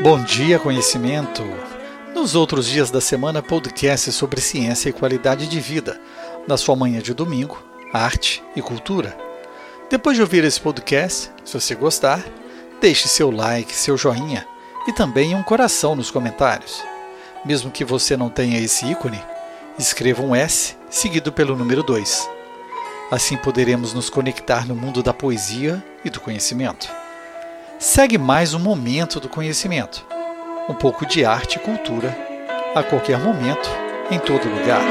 Bom dia, conhecimento! Nos outros dias da semana, podcast sobre ciência e qualidade de vida, na sua manhã de domingo, arte e cultura. Depois de ouvir esse podcast, se você gostar, deixe seu like, seu joinha e também um coração nos comentários. Mesmo que você não tenha esse ícone, escreva um S seguido pelo número 2. Assim poderemos nos conectar no mundo da poesia e do conhecimento. Segue mais um momento do conhecimento. Um pouco de arte e cultura, a qualquer momento, em todo lugar.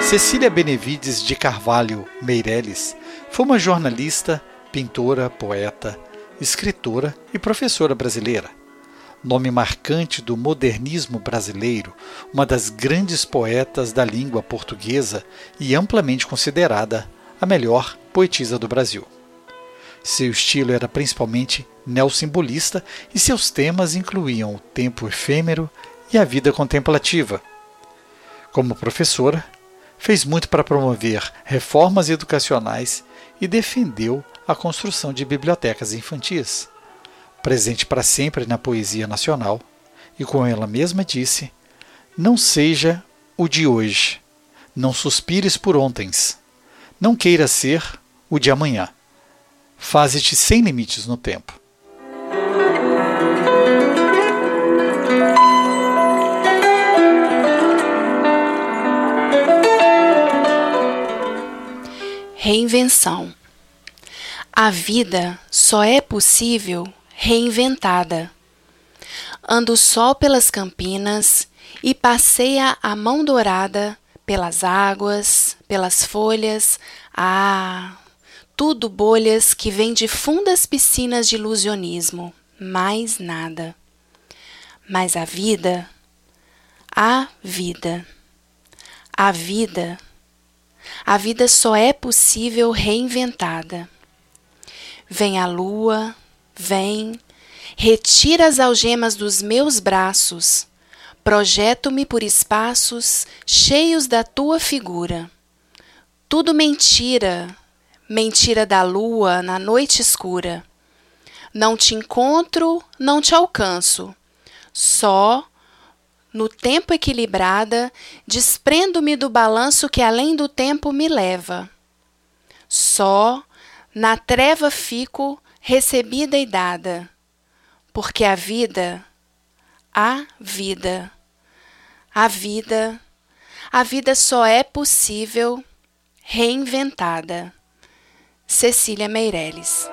Cecília Benevides de Carvalho Meireles foi uma jornalista, pintora, poeta, escritora e professora brasileira. Nome marcante do modernismo brasileiro, uma das grandes poetas da língua portuguesa e amplamente considerada a melhor poetisa do Brasil. Seu estilo era principalmente neossimbolista e seus temas incluíam o tempo efêmero e a vida contemplativa. Como professora, fez muito para promover reformas educacionais e defendeu a construção de bibliotecas infantis. Presente para sempre na poesia nacional, e como ela mesma disse, não seja o de hoje, não suspires por ontens, não queira ser o de amanhã. Faze-te sem limites no tempo. Reinvenção. A vida só é possível reinventada. Anda o sol pelas campinas e passeia a mão dourada pelas águas, pelas folhas, ah, tudo bolhas que vêm de fundas piscinas de ilusionismo, mais nada. Mas a vida, a vida, a vida, a vida só é possível reinventada. Vem a lua, vem, retira as algemas dos meus braços, projeto-me por espaços cheios da tua figura. Tudo mentira, mentira da lua na noite escura. Não te encontro, não te alcanço. Só, no tempo equilibrada, desprendo-me do balanço que além do tempo me leva. Só, na treva fico, recebida e dada, porque a vida, a vida, a vida, a vida só é possível reinventada. Cecília Meirelles